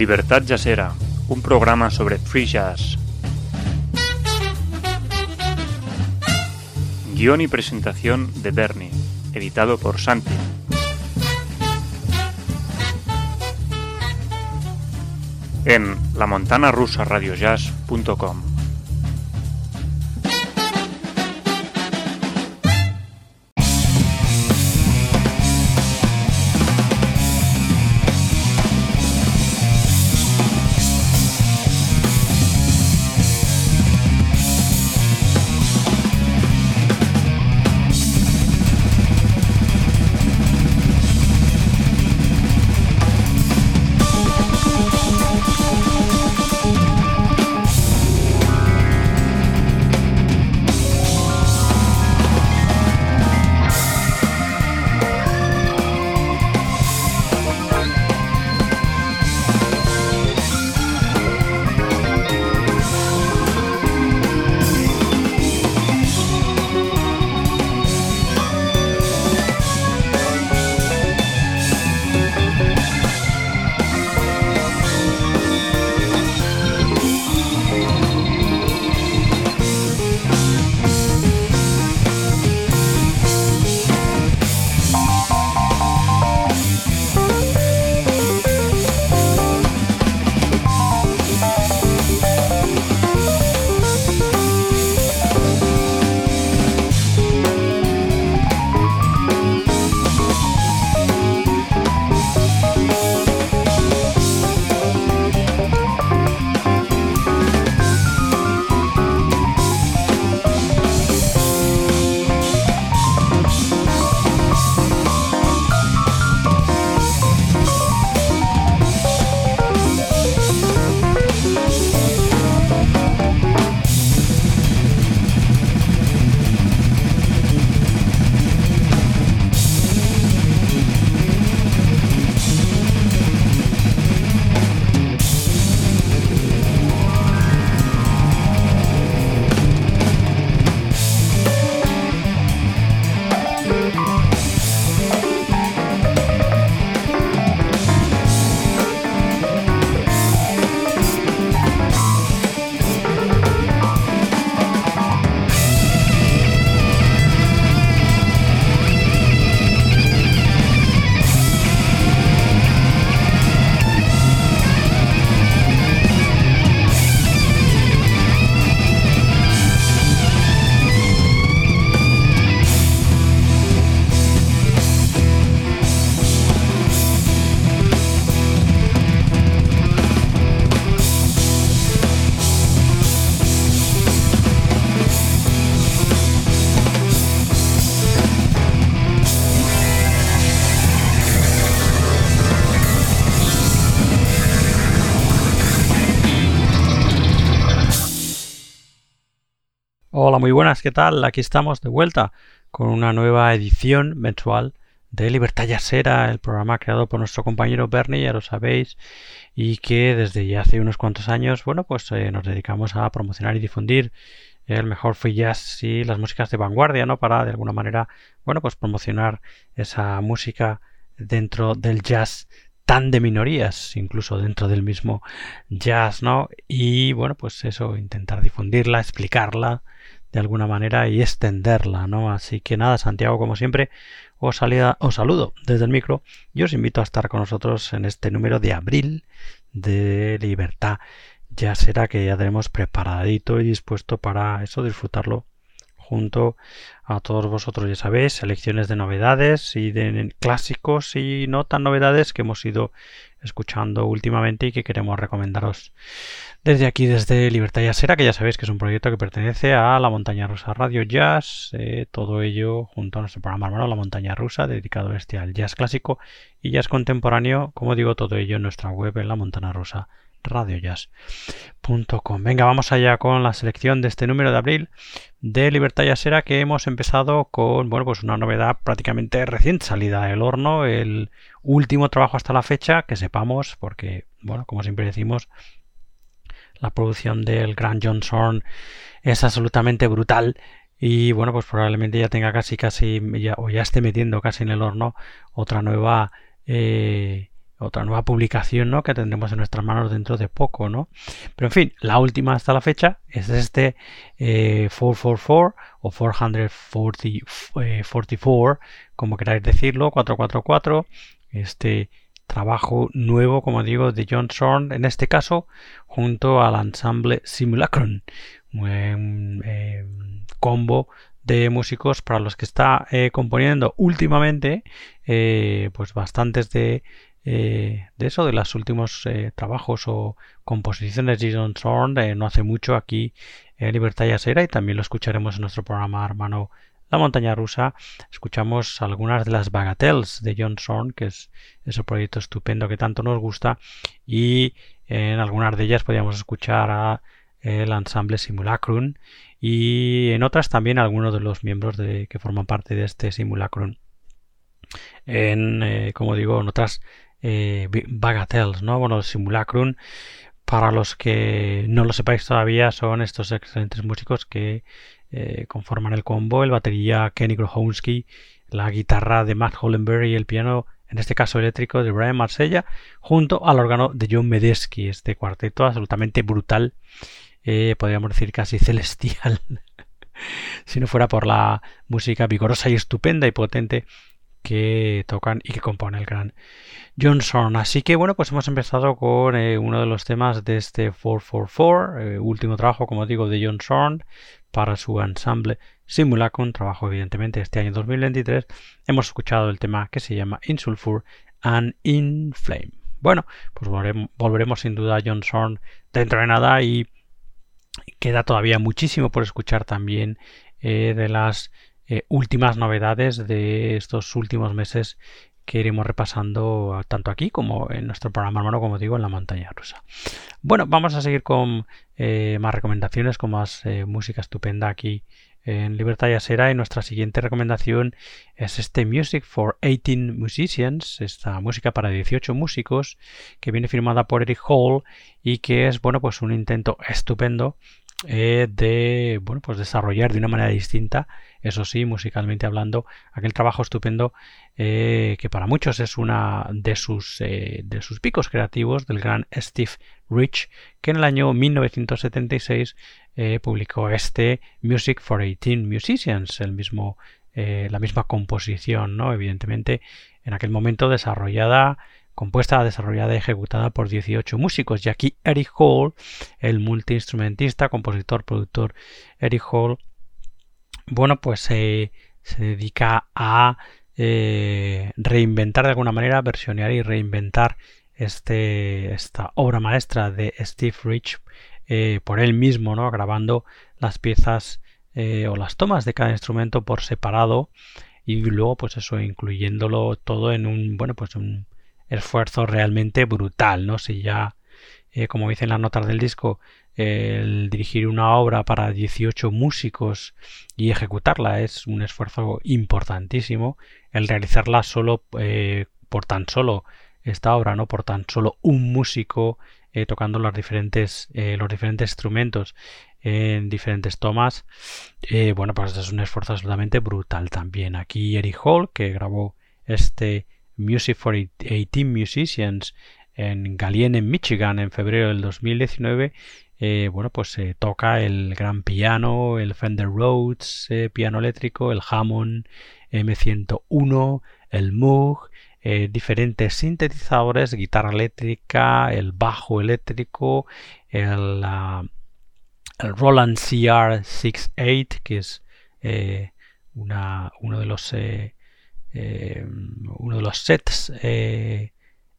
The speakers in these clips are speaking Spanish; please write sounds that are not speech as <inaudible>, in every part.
Libertad Jazzera, un programa sobre free jazz. Guión y presentación de Bernie, editado por Santi. En lamontanarusaradiojazz.com ¿qué tal? Aquí estamos de vuelta con una nueva edición mensual de Libertad Yasera, el programa creado por nuestro compañero Bernie, ya lo sabéis, y que desde ya hace unos cuantos años, bueno, pues eh, nos dedicamos a promocionar y difundir el mejor free jazz y las músicas de vanguardia, ¿no? Para de alguna manera, bueno, pues promocionar esa música dentro del jazz tan de minorías, incluso dentro del mismo jazz, ¿no? Y bueno, pues eso, intentar difundirla, explicarla, de alguna manera y extenderla, ¿no? Así que nada, Santiago, como siempre, os, salida, os saludo desde el micro y os invito a estar con nosotros en este número de abril de Libertad. Ya será que ya tenemos preparadito y dispuesto para eso, disfrutarlo junto a todos vosotros. Ya sabéis, selecciones de novedades y de clásicos y no tan novedades que hemos ido escuchando últimamente y que queremos recomendaros desde aquí, desde Libertad Jazzera, que ya sabéis que es un proyecto que pertenece a la Montaña Rusa Radio Jazz, eh, todo ello junto a nuestro programa hermano La Montaña Rusa, dedicado este al jazz clásico y jazz contemporáneo, como digo, todo ello en nuestra web en la Montaña Rusa radiojazz.com. Venga, vamos allá con la selección de este número de abril de Libertad Jazzera que hemos empezado con, bueno, pues una novedad prácticamente recién salida del horno, el último trabajo hasta la fecha, que sepamos, porque, bueno, como siempre decimos, la producción del gran John es absolutamente brutal y bueno, pues probablemente ya tenga casi, casi, ya, o ya esté metiendo casi en el horno otra nueva, eh, otra nueva publicación ¿no? que tendremos en nuestras manos dentro de poco. ¿no? Pero en fin, la última hasta la fecha es este 444 eh, o 444, como queráis decirlo, 444, este trabajo nuevo, como digo, de John Zorn, en este caso, junto al ensamble Simulacron, un eh, combo de músicos para los que está eh, componiendo últimamente, pues bastantes de eh, eso, de los últimos eh, trabajos o composiciones de John Zorn eh, no hace mucho aquí en Libertad y Asera y también lo escucharemos en nuestro programa hermano La Montaña Rusa. Escuchamos algunas de las bagatelles de John Zorn, que es ese proyecto estupendo que tanto nos gusta y en algunas de ellas podíamos escuchar a el ensamble Simulacrum y en otras también algunos de los miembros de, que forman parte de este Simulacrum. En, como digo, en otras eh, bagatelles, ¿no? Bueno, Simulacrum, para los que no lo sepáis todavía, son estos excelentes músicos que eh, conforman el combo, el batería Kenny Grohonsky, la guitarra de Matt Hollenberg y el piano, en este caso eléctrico, de Brian Marsella, junto al órgano de John Medesky, este cuarteto absolutamente brutal, eh, podríamos decir casi <laughs> celestial, si no fuera por la música vigorosa y estupenda y potente que tocan y que compone el gran Johnson. Así que bueno, pues hemos empezado con eh, uno de los temas de este 444, eh, último trabajo, como digo, de Johnson para su ensamble Simulacrum, trabajo evidentemente este año 2023. Hemos escuchado el tema que se llama In Sulfur and In Flame. Bueno, pues volveremos, sin duda a Johnson dentro de nada y queda todavía muchísimo por escuchar también eh, de las eh, últimas novedades de estos últimos meses que iremos repasando tanto aquí como en nuestro programa hermano, como digo, en la montaña rusa. Bueno, vamos a seguir con eh, más recomendaciones, con más eh, música estupenda aquí en Libertad y Asera y nuestra siguiente recomendación es este Music for 18 Musicians, esta música para 18 músicos que viene firmada por Eric Hall y que es bueno pues un intento estupendo de bueno pues desarrollar de una manera distinta eso sí, musicalmente hablando, aquel trabajo estupendo eh, que para muchos es una de sus, eh, de sus picos creativos del gran Steve Rich, que en el año 1976 eh, publicó este Music for 18 Musicians, el mismo, la misma composición, ¿no? evidentemente en aquel momento desarrollada compuesta, desarrollada y ejecutada por 18 músicos. Y aquí Eric Hall, el multiinstrumentista, compositor, productor Eric Hall, bueno, pues se dedica a eh, reinventar de alguna manera, versionear y reinventar este, esta obra maestra de Steve Rich eh, por él mismo, ¿no? grabando las piezas eh, o las tomas de cada instrumento por separado y luego pues eso incluyéndolo todo en un bueno pues un esfuerzo realmente brutal no si ya como dicen las notas del disco el dirigir una obra para 18 músicos y ejecutarla es un esfuerzo importantísimo. El realizarla solo eh, por tan solo esta obra, no por tan solo un músico eh, tocando los diferentes, eh, los diferentes instrumentos en diferentes tomas. bueno, pues es un esfuerzo absolutamente brutal también. Aquí Eric Hall, que grabó este Music for 18 Musicians en Galien, en Michigan, en febrero del 2019, eh, bueno, pues se toca el gran piano, el Fender Rhodes eh, piano eléctrico, el Hammond M101, el Moog, eh, diferentes sintetizadores, guitarra eléctrica, el bajo eléctrico, el, el Roland CR68, que es una, uno de los uno de los sets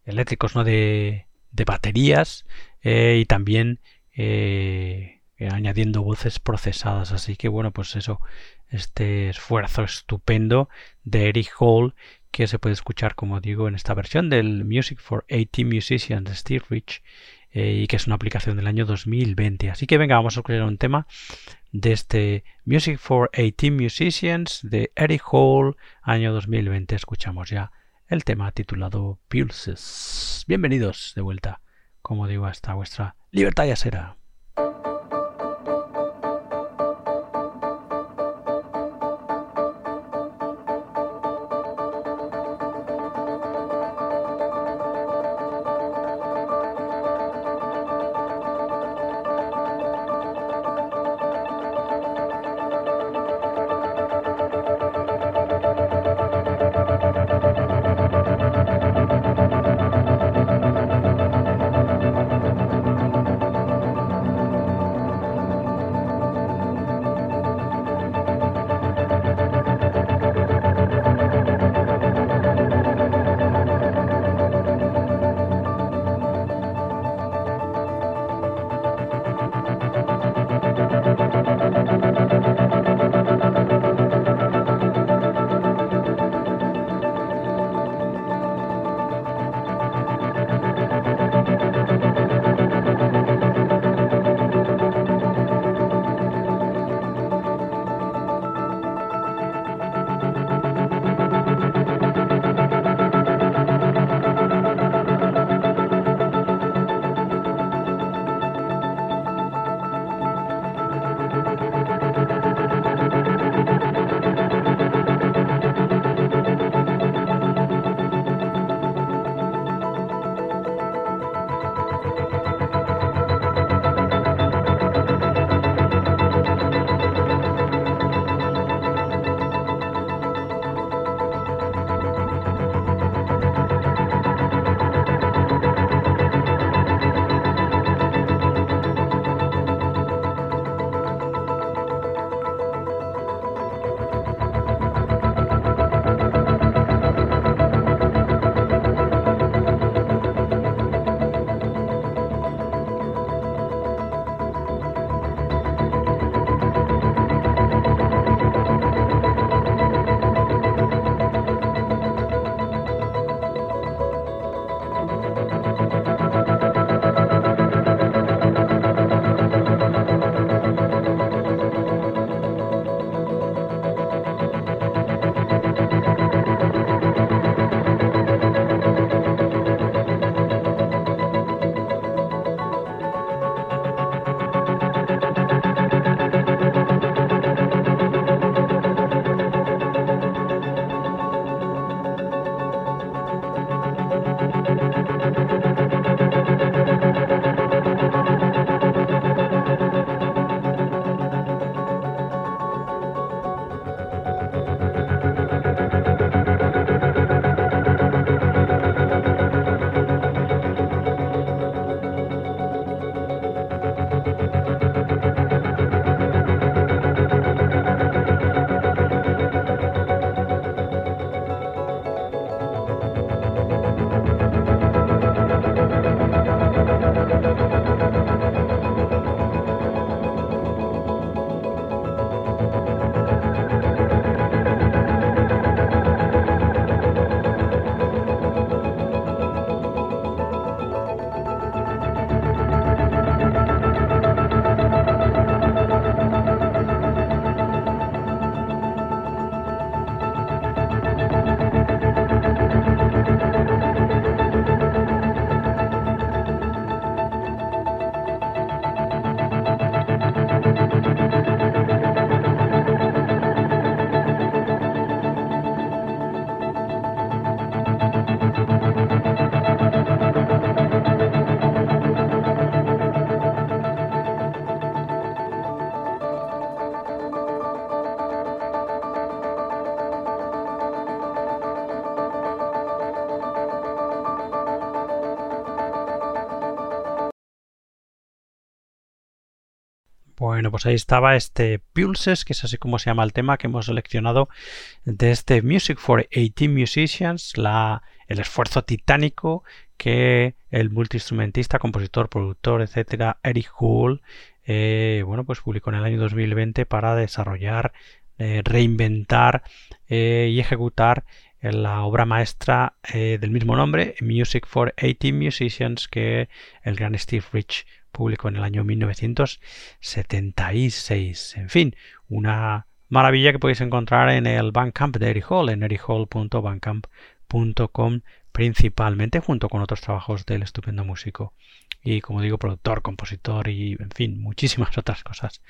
eléctricos ¿no? de, de baterías y también eh, añadiendo voces procesadas. Así que bueno, pues eso, este esfuerzo estupendo de Eric Hall que se puede escuchar, como digo, en esta versión del Music for 80 Musicians de Steve Rich eh, y que es una aplicación del año 2020. Así que venga, vamos a escuchar un tema de este Music for 18 Musicians de Eric Hall, año 2020. Escuchamos ya el tema titulado Pulses. Bienvenidos de vuelta, como digo, hasta vuestra Libertad ya será. Bueno, pues ahí estaba este Pulses, que es así como se llama el tema que hemos seleccionado de este Music for 18 Musicians, el esfuerzo titánico que el multiinstrumentista, compositor, productor, etcétera, Eric Hull, eh, bueno, pues publicó en el año 2020 para desarrollar, eh, reinventar eh, y ejecutar la obra maestra del mismo nombre, Music for 18 Musicians, que el gran Steve Rich publicó en el año 1976. En fin, una maravilla que podéis encontrar en el Bandcamp de Eric Hall, en erichall.bandcamp.com principalmente junto con otros trabajos del estupendo músico y como digo productor, compositor y en fin muchísimas <laughs> otras cosas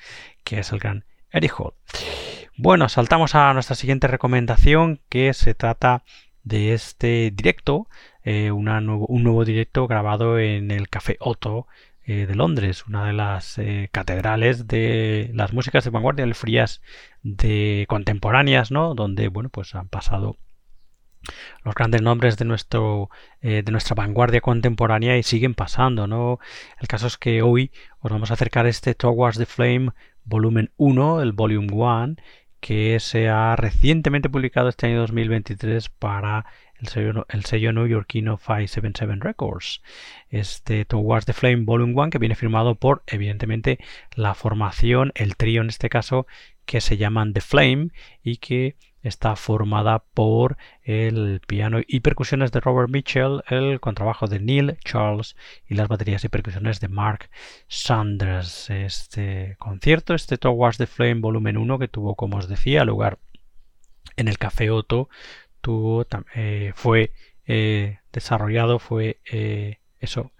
que es el gran Eric Hall. Bueno, saltamos a nuestra siguiente recomendación que se trata de este directo, eh, un nuevo directo grabado en el Café Otto eh, de Londres, una de las eh, catedrales de las músicas de vanguardia, el frías de contemporáneas, ¿no? Donde, bueno, pues han pasado los grandes nombres de nuestro eh, de nuestra vanguardia contemporánea y siguen pasando, ¿no? El caso es que hoy os vamos a acercar este Towards the Flame volumen 1, el volume 1, que se ha recientemente publicado este año 2023 para el sello, el sello neoyorquino 577 Records. Este Towards the Flame Volume 1 que viene firmado por, evidentemente, la formación, el trío en este caso, que se llaman The Flame y que está formada por el piano y percusiones de Robert Mitchell, el contrabajo de Neil Charles y las baterías y percusiones de Mark Sanders. Este concierto, este Towards the Flame Volumen 1 que tuvo, como os decía, lugar en el Café Otto, eh, fue eh, desarrollado, fue eh, eso,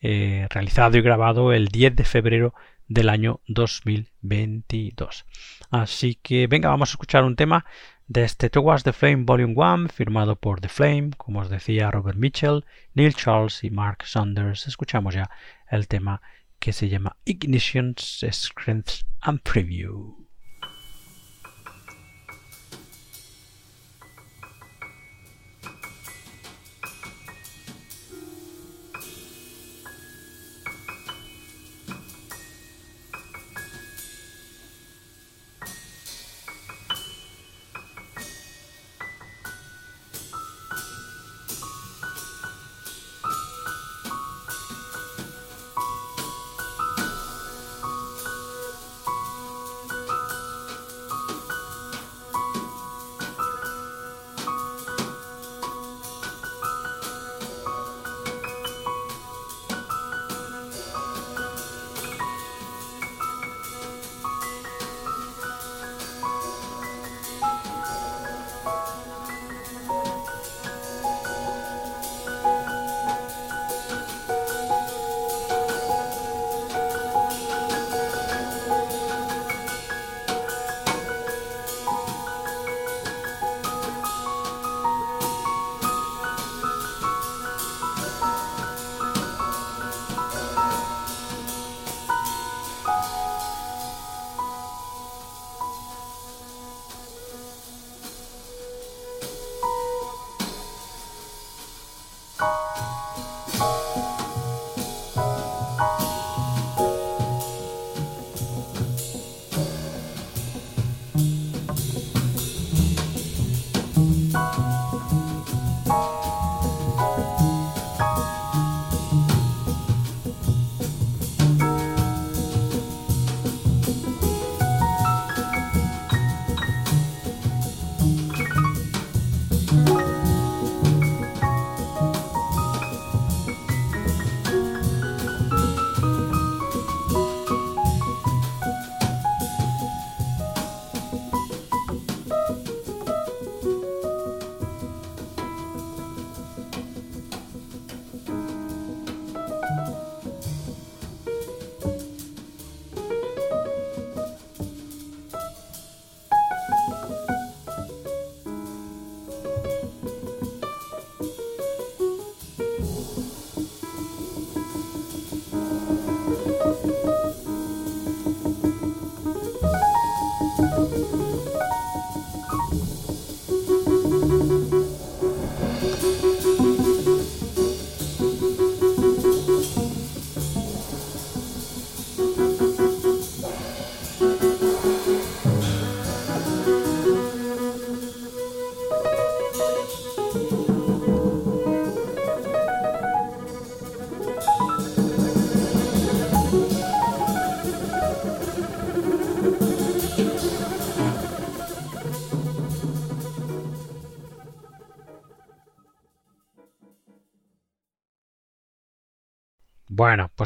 realizado y grabado el 10 de febrero del año 2022. Así que venga, vamos a escuchar un tema de este Towards the Flame Volume 1, firmado por The Flame, como os decía Robert Mitchell, Neil Charles y Mark Saunders. Escuchamos ya el tema que se llama Ignitions, Strengths and Preview.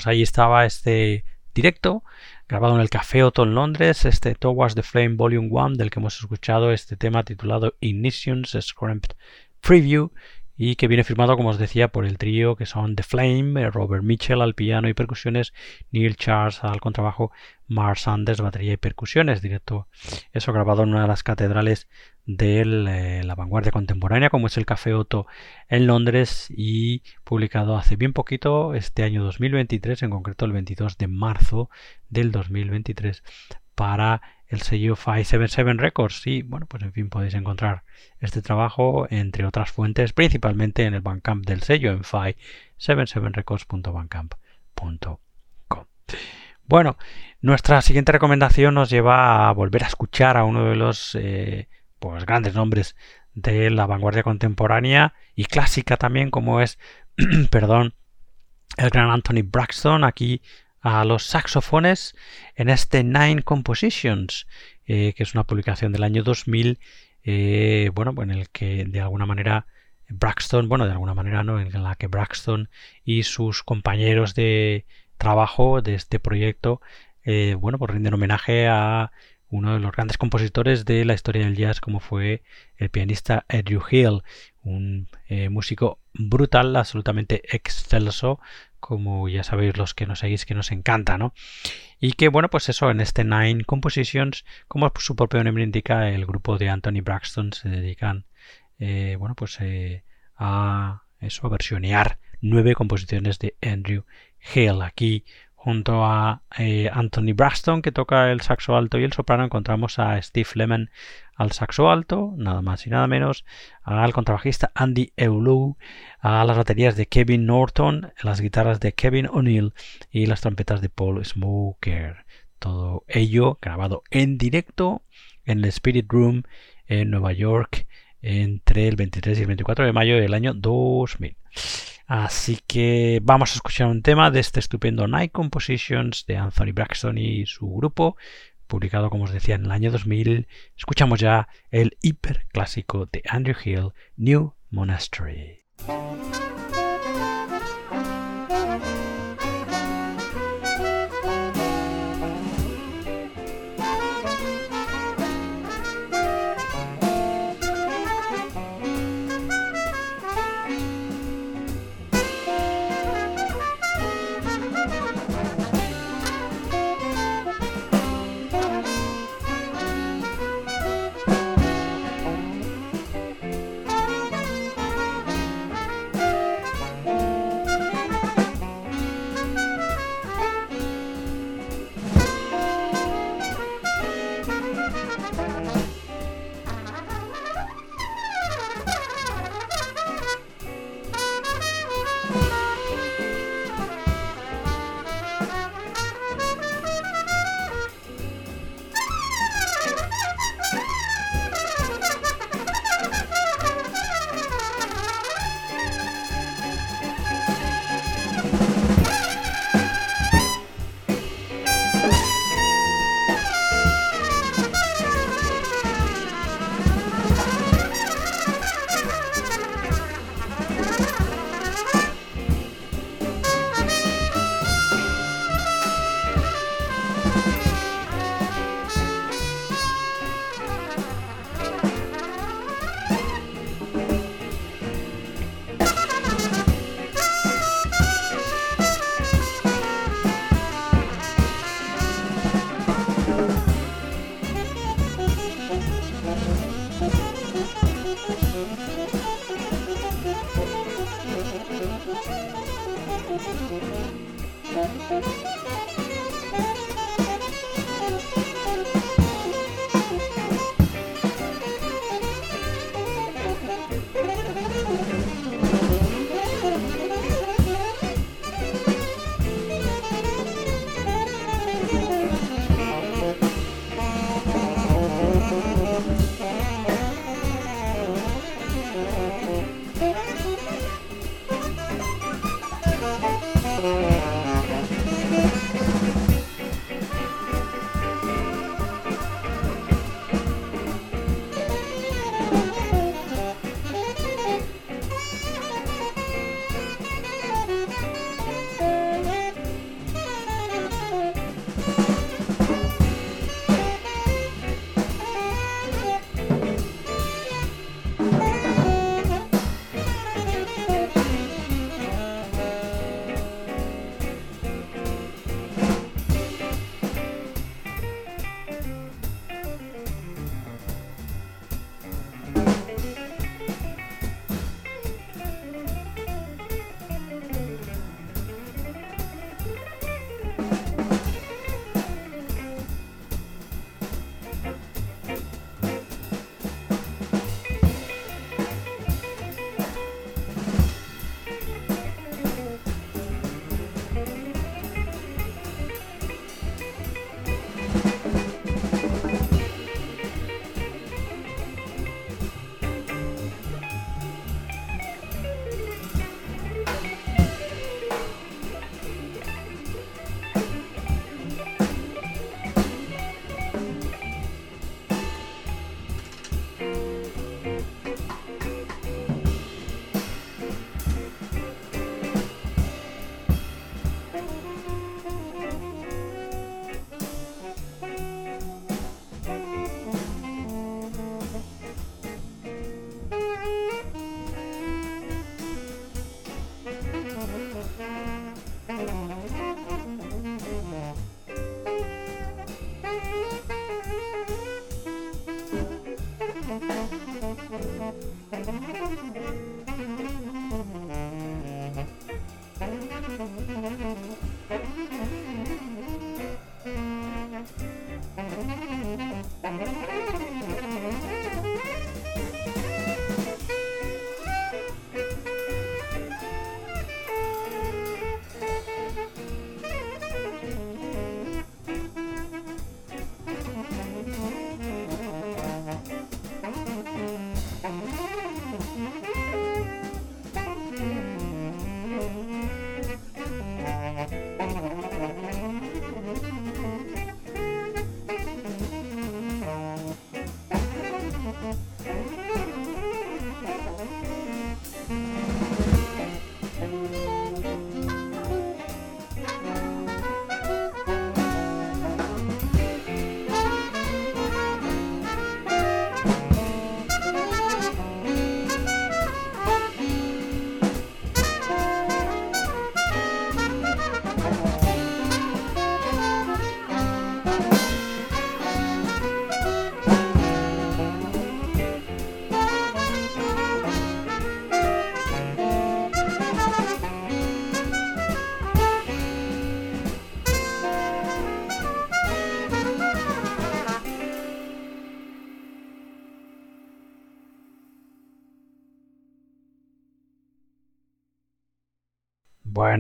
Pues ahí estaba este directo grabado en el Café Otto en Londres, este Towards the Flame Volume 1 del que hemos escuchado este tema titulado Ignitions Scramped Preview y que viene firmado, como os decía, por el trío que son The Flame, Robert Mitchell al piano y percusiones, Neil Charles al contrabajo, Mark Sanders batería y percusiones, directo eso grabado en una de las catedrales de eh, la vanguardia contemporánea, como es el Café Otto en Londres y publicado hace bien poquito, este año 2023, en concreto el 22 de marzo del 2023, para el sello 577 Records. Y bueno, pues en fin, podéis encontrar este trabajo entre otras fuentes, principalmente en el Bandcamp del sello en 577records.bandcamp.com. Bueno, nuestra siguiente recomendación nos lleva a volver a escuchar a uno de los eh, pues, grandes nombres de la vanguardia contemporánea y clásica también, como es, <clears throat> perdón, el gran Anthony Braxton, aquí a los saxofones en este Nine Compositions, eh, que es una publicación del año 2000, eh, bueno, en el que de alguna manera Braxton, bueno, de alguna manera no, en la que Braxton y sus compañeros de trabajo de este proyecto, eh, bueno, pues rinden homenaje a uno de los grandes compositores de la historia del jazz, como fue el pianista Andrew Hill, un músico brutal, absolutamente excelso, como ya sabéis los que nos seguís que nos encanta, ¿no? Y que bueno, pues eso, en este Nine Compositions, como su propio nombre indica, el grupo de Anthony Braxton se dedican, eh, bueno, pues eh, a eso, a versionear nueve composiciones de Andrew Hale. Aquí Junto a eh, Anthony Braxton, que toca el saxo alto y el soprano, encontramos a Steve Lemon al saxo alto, nada más y nada menos, al contrabajista Andy Eulou, a las baterías de Kevin Norton, las guitarras de Kevin O'Neill y las trompetas de Paul Smoker. Todo ello grabado en directo en el Spirit Room en Nueva York entre el 23 y el 24 de mayo del año 2000. Así que vamos a escuchar un tema de este estupendo Night Compositions de Anthony Braxton y su grupo, publicado como os decía en el año 2000. Escuchamos ya el hiper clásico de Andrew Hill, New Monastery.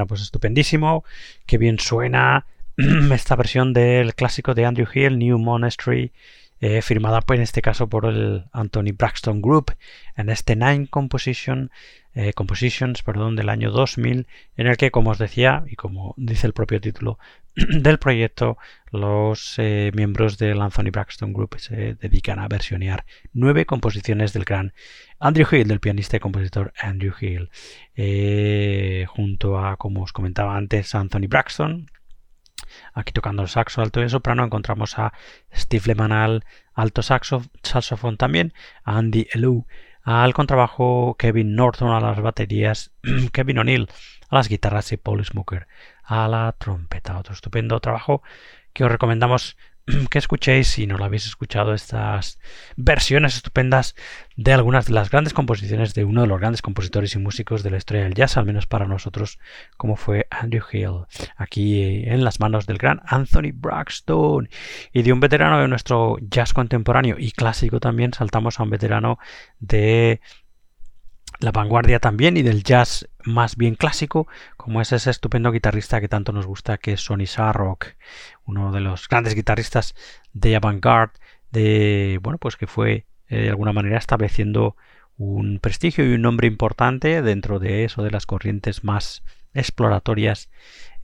Bueno, pues estupendísimo, qué bien suena <clears throat> esta versión del clásico de Andrew Hill, New Monastery, eh, firmada pues, en este caso por el Anthony Braxton Group en este Nine Composition, eh, Compositions perdón, del año 2000, en el que, como os decía, y como dice el propio título <clears throat> del proyecto, los eh, miembros del Anthony Braxton Group se dedican a versionear nueve composiciones del gran Andrew Hill, del pianista y compositor Andrew Hill, junto a, como os comentaba antes, Anthony Braxton, Aquí tocando el saxo alto y soprano encontramos a Steve Lehman al alto saxo, saxofón también, a Andy Elou al contrabajo, Kevin Norton a las baterías, <clears throat> Kevin O'Neill a las guitarras y Paul Smoker a la trompeta. Otro estupendo trabajo que os recomendamos <clears throat> que escuchéis si no lo habéis escuchado estas versiones estupendas de algunas de las grandes composiciones de uno de los grandes compositores y músicos de la historia del jazz, al menos para nosotros, como fue Andrew Hill, aquí eh, en las manos del gran Anthony Braxton. Y de un veterano de nuestro jazz contemporáneo y clásico también saltamos a un veterano de la vanguardia también y del jazz más bien clásico, como es ese estupendo guitarrista que tanto nos gusta, que es Sonny Sarrock, uno de los grandes guitarristas de avant-garde, de bueno, pues que fue eh, de alguna manera estableciendo un prestigio y un nombre importante dentro de eso de las corrientes más exploratorias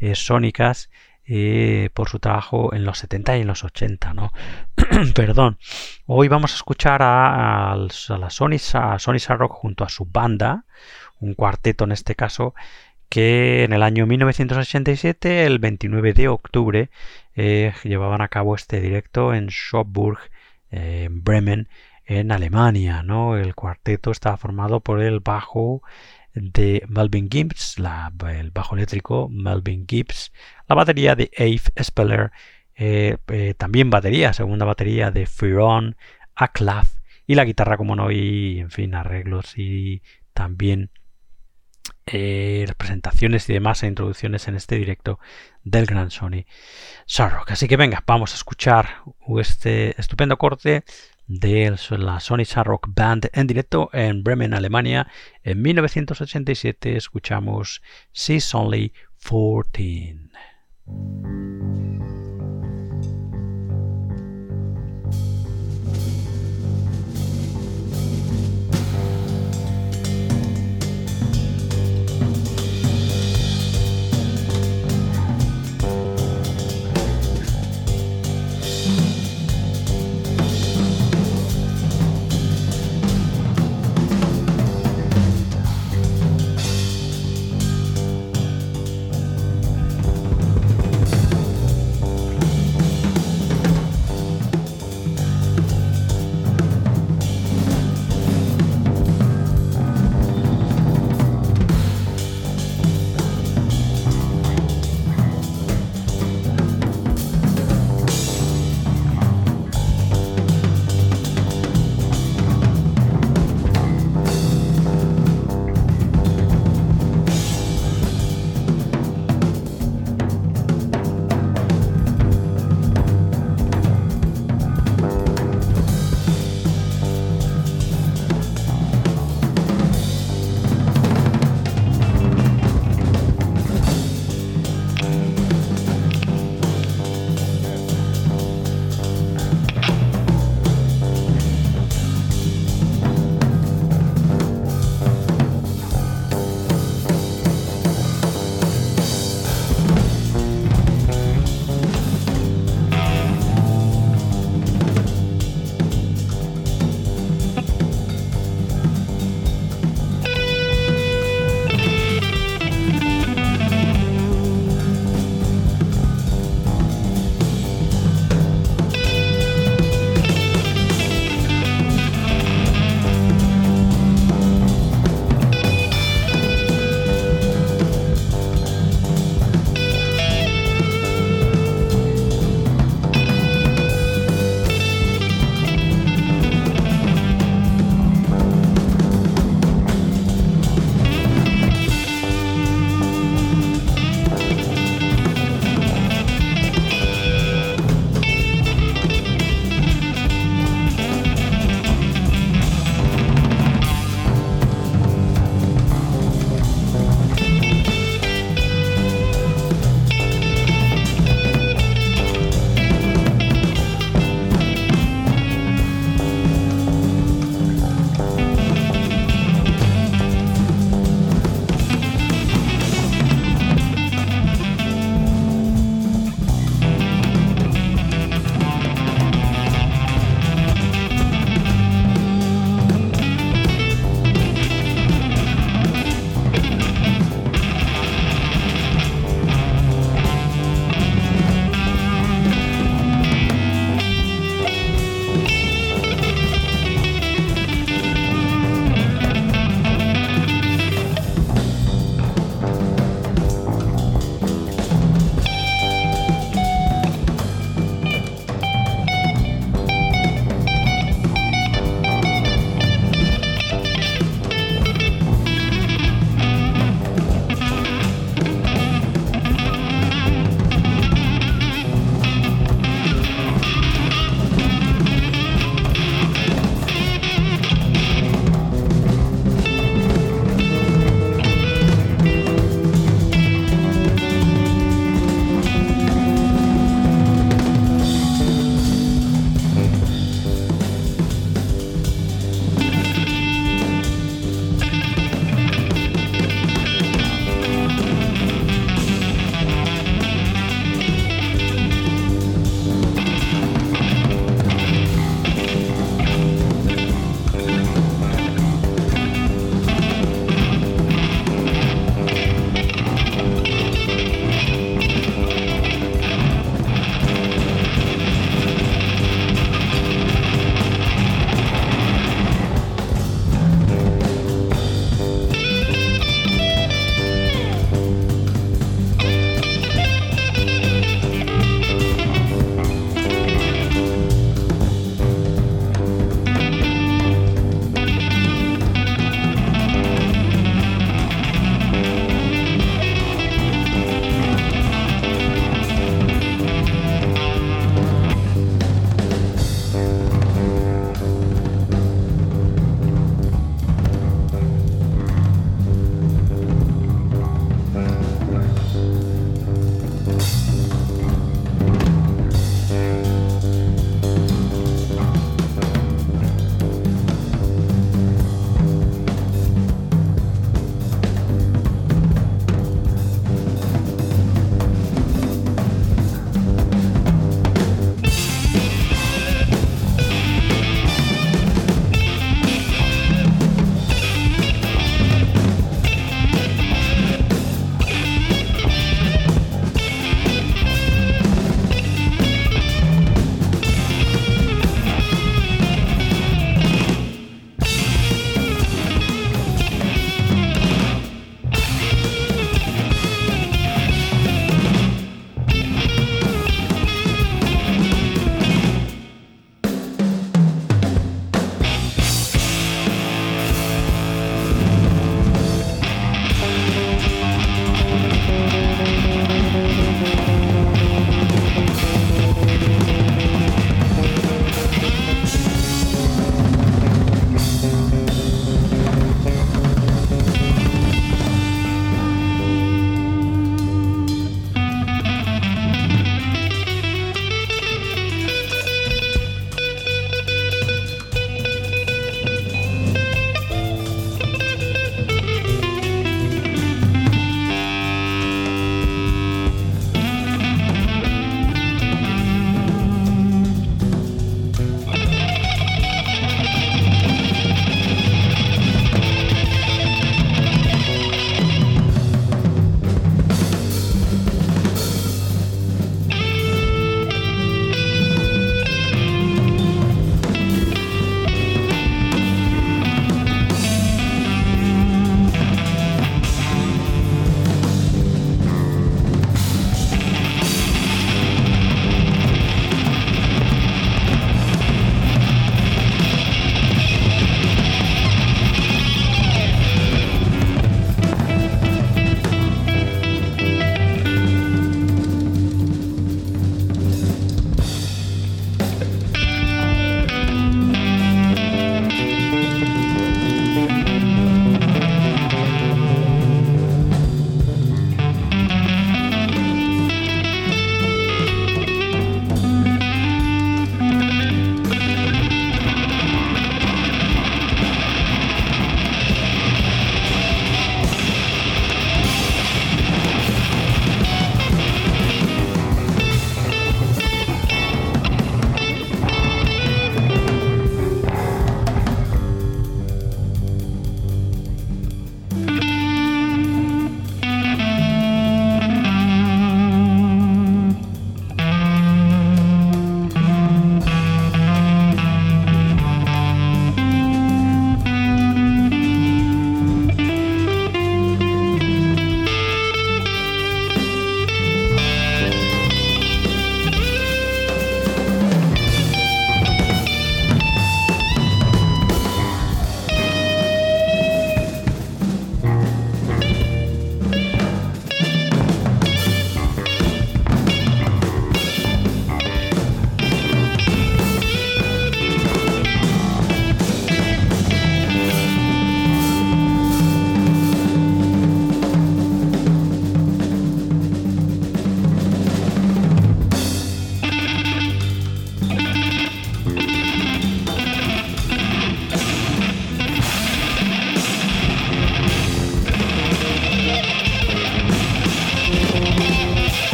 eh, sónicas eh, por su trabajo en los 70 y en los 80, ¿no? <clears throat> Perdón. Hoy vamos a escuchar a, a, la Sony, a Sarrock junto a su banda, un cuarteto en este caso, que en el año 1987, el 29 de octubre, eh, llevaban a cabo este directo en Schopburg, en Bremen, en Alemania. ¿no? El cuarteto estaba formado por el bajo de Melvin Gibbs, el bajo eléctrico Melvin Gibbs, la batería de Abe Speller, eh, eh, también batería, segunda batería de Firon, Aklaf y la guitarra, como no, y en fin, arreglos y también eh, presentaciones y demás e introducciones en este directo del gran Sony Sarrock. Así que venga, vamos a escuchar este estupendo corte de la Sony Rock Band en directo en Bremen, Alemania. En 1987 escuchamos She's Only 14.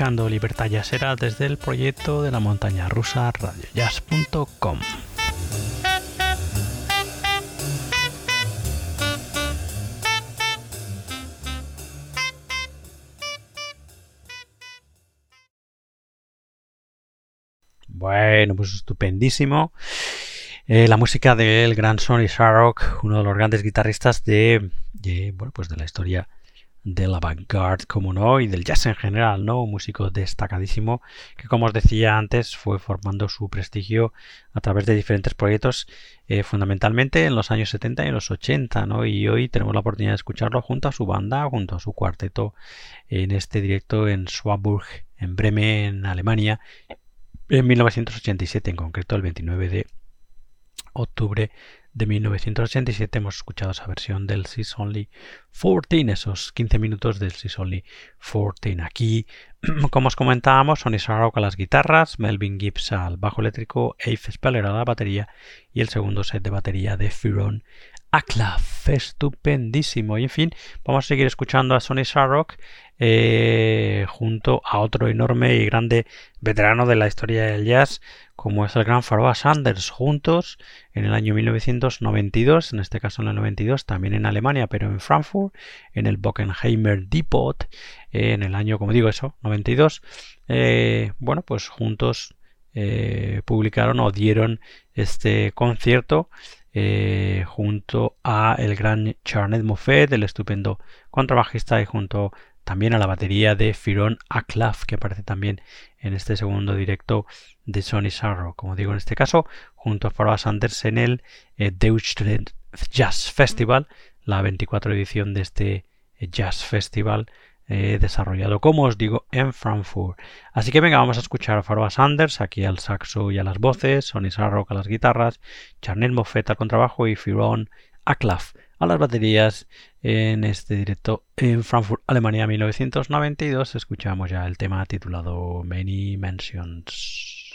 Escuchando Libertad Jazzera desde el proyecto de la montaña rusa radiojazz.com. Bueno, pues estupendísimo. Eh, la música del gran Sonny Sharrock, uno de los grandes guitarristas de, bueno, pues de la historia del avant-garde, como no, y del jazz en general, ¿no? Un músico destacadísimo que, como os decía antes, fue formando su prestigio a través de diferentes proyectos, eh, fundamentalmente en los años 70 y en los 80, ¿no? Y hoy tenemos la oportunidad de escucharlo junto a su banda, junto a su cuarteto, en este directo en Schwaburg, en Bremen, Alemania, en 1987, en concreto el 29 de octubre de 1987 hemos escuchado esa versión del Sis Only 14, esos 15 minutos del Sis Only 14. Aquí, <clears throat> como os comentábamos, Sonny Sarrock a las guitarras, Melvin Gibbs al bajo eléctrico, Ace Speller a la batería y el segundo set de batería de Firon Aklaf. Estupendísimo. Y en fin, vamos a seguir escuchando a Sonny Sarrock eh, junto a otro enorme y grande veterano de la historia del jazz como es el gran Pharoah Sanders juntos en el año 1992, en este caso en el 92, también en Alemania, pero en Frankfurt, en el Bockenheimer Depot, eh, en el año, como digo eso, 92. Eh, bueno, pues juntos publicaron o dieron este concierto junto a el gran Charnet Moffett, el estupendo contrabajista, y junto también a la batería de Firon Aklaf, que aparece también en este segundo directo de Sony Sarro, como digo en este caso, junto a Farah Sanders en el eh, Deutschland Jazz Festival, la 24 edición de este eh, Jazz Festival eh, desarrollado, como os digo, en Frankfurt. Así que venga, vamos a escuchar a Farah Sanders aquí al saxo y a las voces, Sonny Sarro a las guitarras, Charnel Moffett al contrabajo y Firon Aklaf a las baterías en este directo en Frankfurt, Alemania 1992. Escuchamos ya el tema titulado Many Mentions.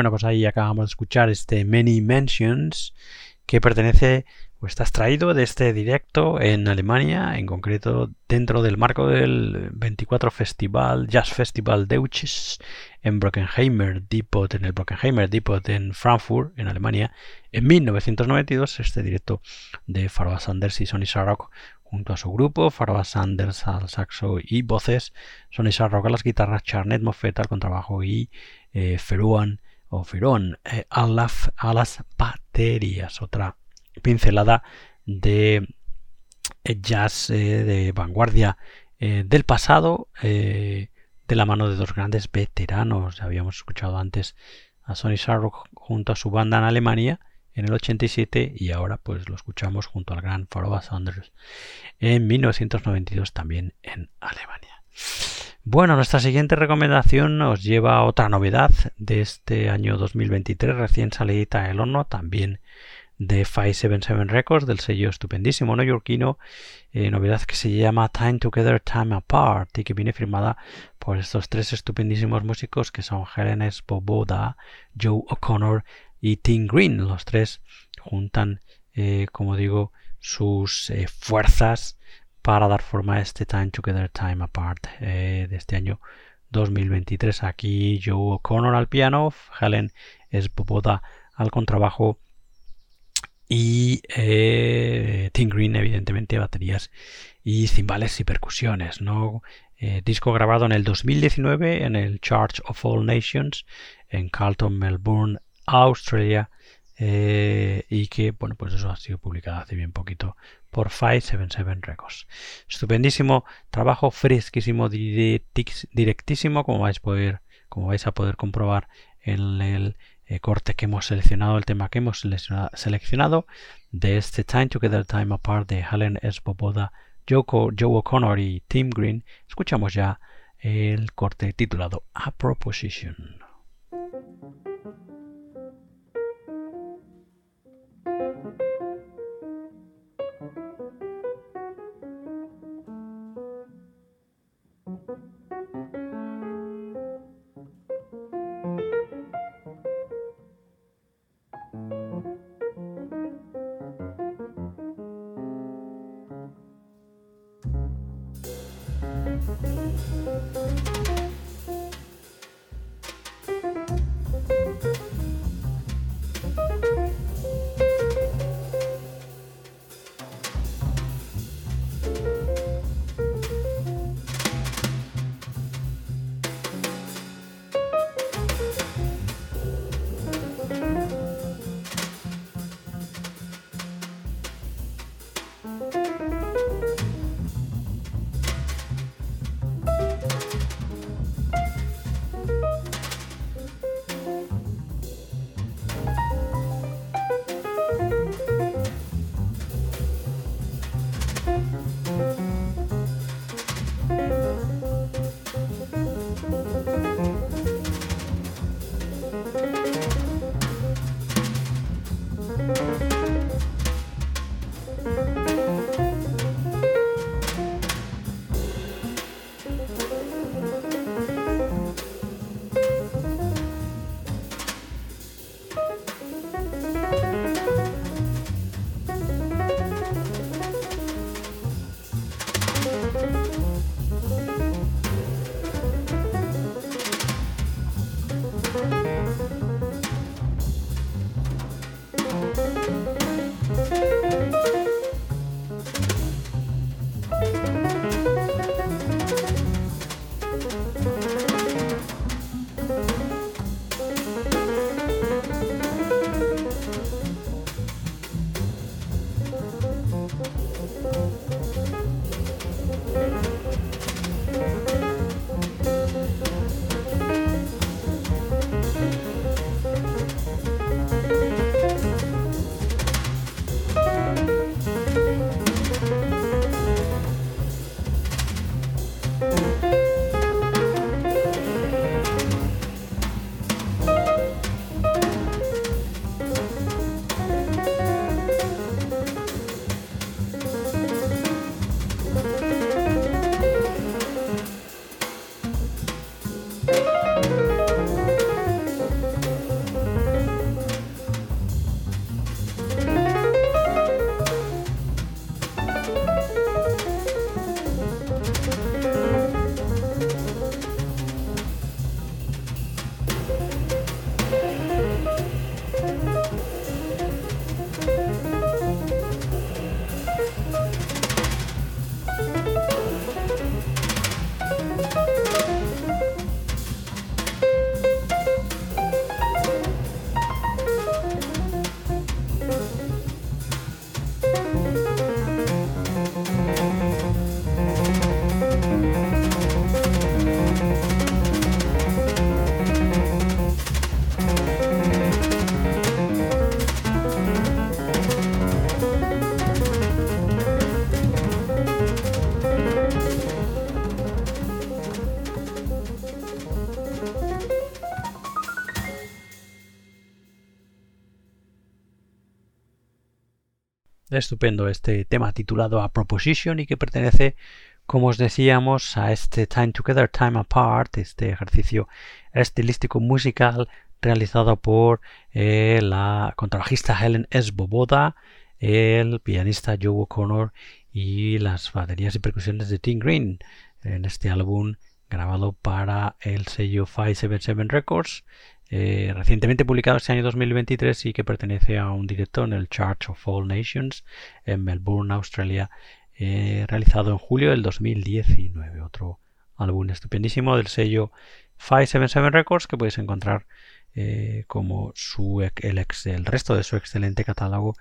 Bueno, pues ahí acabamos de escuchar este Many Mentions que pertenece o está extraído de este directo en Alemania, en concreto dentro del marco del 24 Festival, Jazz Festival Deutsches en Brockenheimer Depot, en el Brockenheimer Depot en Frankfurt, en Alemania, en 1992, este directo de Faroa Sanders y Sonny Sarrock junto a su grupo, Faroa Sanders al saxo y voces, Sonny Sarrock a las guitarras, Charnet Moffett al contrabajo y eh, o Ferón eh, a, las baterías. Otra pincelada de eh, jazz eh, de vanguardia del pasado de la mano de dos grandes veteranos. Habíamos escuchado antes a Sonny Sarrock junto a su banda en Alemania en el 87 y ahora pues lo escuchamos junto al gran Faroa Saunders en 1992 también en Alemania. Bueno, nuestra siguiente recomendación nos lleva a otra novedad de este año 2023, recién salida del horno, también de 577 Records, del sello estupendísimo neoyorquino, eh, novedad que se llama Time Together, Time Apart y que viene firmada por estos tres estupendísimos músicos que son Helen Boboda, Joe O'Connor y Tim Green. Los tres juntan, eh, como digo, sus eh, fuerzas para dar forma a este Time Together, Time Apart eh, de este año 2023. Aquí Joe O'Connor al piano, Helen Boboda al contrabajo y eh, Tim Green evidentemente baterías y cimbales y percusiones. ¿no? Eh, disco grabado en el 2019 en el Church of All Nations en Carlton, Melbourne, Australia. y que bueno pues eso ha sido publicado hace bien poquito por 577 Records. Estupendísimo trabajo, fresquísimo, directísimo, como vais, a poder comprobar en el eh, corte que hemos seleccionado, el tema que hemos seleccionado de este Time Together, Time Apart de Helen S. Boboda, Joe O'Connor y Tim Green. Escuchamos ya el corte titulado A Proposition. Música Estupendo este tema titulado A Proposition y que pertenece, como os decíamos, a este Time Together, Time Apart, este ejercicio estilístico musical realizado por eh, la contrabajista Helen Svoboda, el pianista Joe O'Connor y las baterías y percusiones de Tim Green en este álbum grabado para el sello 577 Records eh, recientemente publicado este año 2023 y que pertenece a un directo en el Church of All Nations en Melbourne, Australia, eh, realizado en julio del 2019. Otro álbum estupendísimo del sello 577 Records que podéis encontrar eh, como su, el, el, resto de su excelente catálogo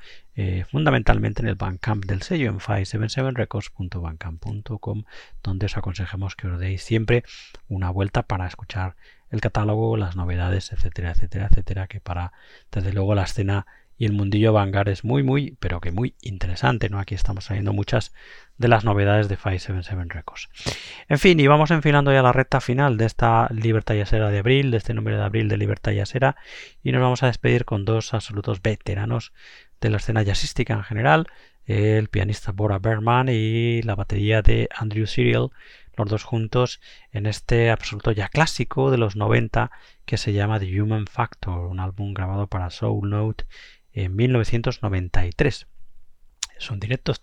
fundamentalmente en el Bandcamp del sello en 577records.bandcamp.com donde os aconsejamos que os deis siempre una vuelta para escuchar el catálogo, las novedades, etcétera, etcétera, etcétera, que para, desde luego, la escena y el mundillo Vanguard es muy, muy, pero que muy interesante, ¿no? Aquí estamos trayendo muchas de las novedades de 577 Records. En fin, y vamos enfilando ya la recta final de esta Libertad Yasera de abril, de este número de abril de Libertad Yasera, y nos vamos a despedir con dos absolutos veteranos de la escena jazzística en general, el pianista Bora Berman y la batería de Andrew Cyril, los dos juntos en este absoluto ya clásico de los 90 que se llama The Human Factor, un álbum grabado para Soul Note en 1993. Es un directo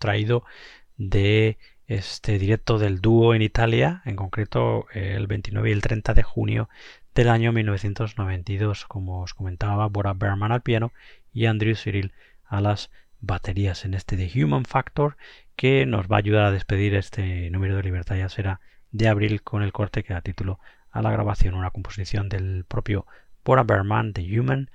de este directo del dúo en Italia, en concreto el 29 y el 30 de junio del año 1992, como os comentaba, Bora Berman al piano y Andrew Cyril a las baterías en este The Human Factor que nos va a ayudar a despedir este número de Libertad ya será de abril con el corte que da título a la grabación, una composición del propio Bora Berman de Human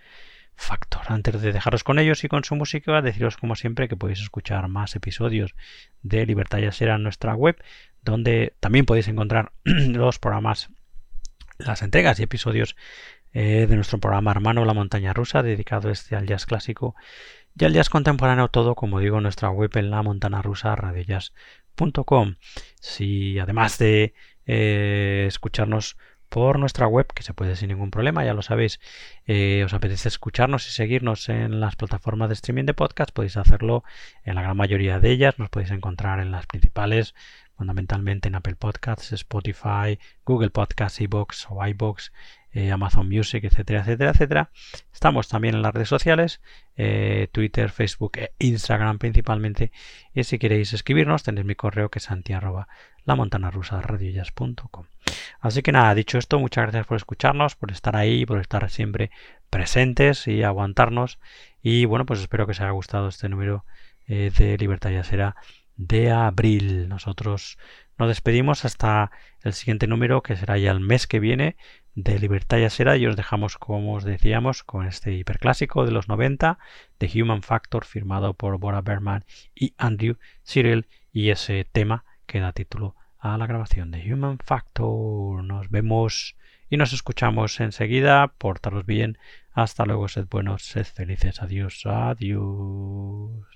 Factor. Antes de dejaros con ellos y con su música, deciros como siempre que podéis escuchar más episodios de Libertad ya será en nuestra web, donde también podéis encontrar <clears throat> los programas, las entregas y episodios eh, de nuestro programa hermano La Montaña Rusa, dedicado este al jazz clásico y al jazz contemporáneo todo, como digo, nuestra web en la montana rusa. Si además de eh, escucharnos por nuestra web, que se puede sin ningún problema, ya lo sabéis, eh, os apetece escucharnos y seguirnos en las plataformas de streaming de podcast, podéis hacerlo en la gran mayoría de ellas, nos podéis encontrar en las principales, fundamentalmente en Apple Podcasts, Spotify, Google Podcasts, iBox o iBox, eh, Amazon Music, etcétera, etcétera, etcétera. Estamos también en las redes sociales, eh, Twitter, Facebook e Instagram principalmente. Y si queréis escribirnos, tenéis mi correo que es santi la rusa Así que nada, dicho esto, muchas gracias por escucharnos, por estar ahí, por estar siempre presentes y aguantarnos. Y bueno, pues espero que os haya gustado este número eh, de Libertad Yasera de abril. Nosotros nos despedimos hasta el siguiente número, que será ya el mes que viene, de Libertad y Asera y os dejamos, como os decíamos, con este hiperclásico de los 90 de Human Factor firmado por Bora Berman y Andrew Cyril y ese tema que da título a la grabación de Human Factor. Nos vemos y nos escuchamos enseguida. Portaros bien. Hasta luego. Sed buenos. Sed felices. Adiós. Adiós.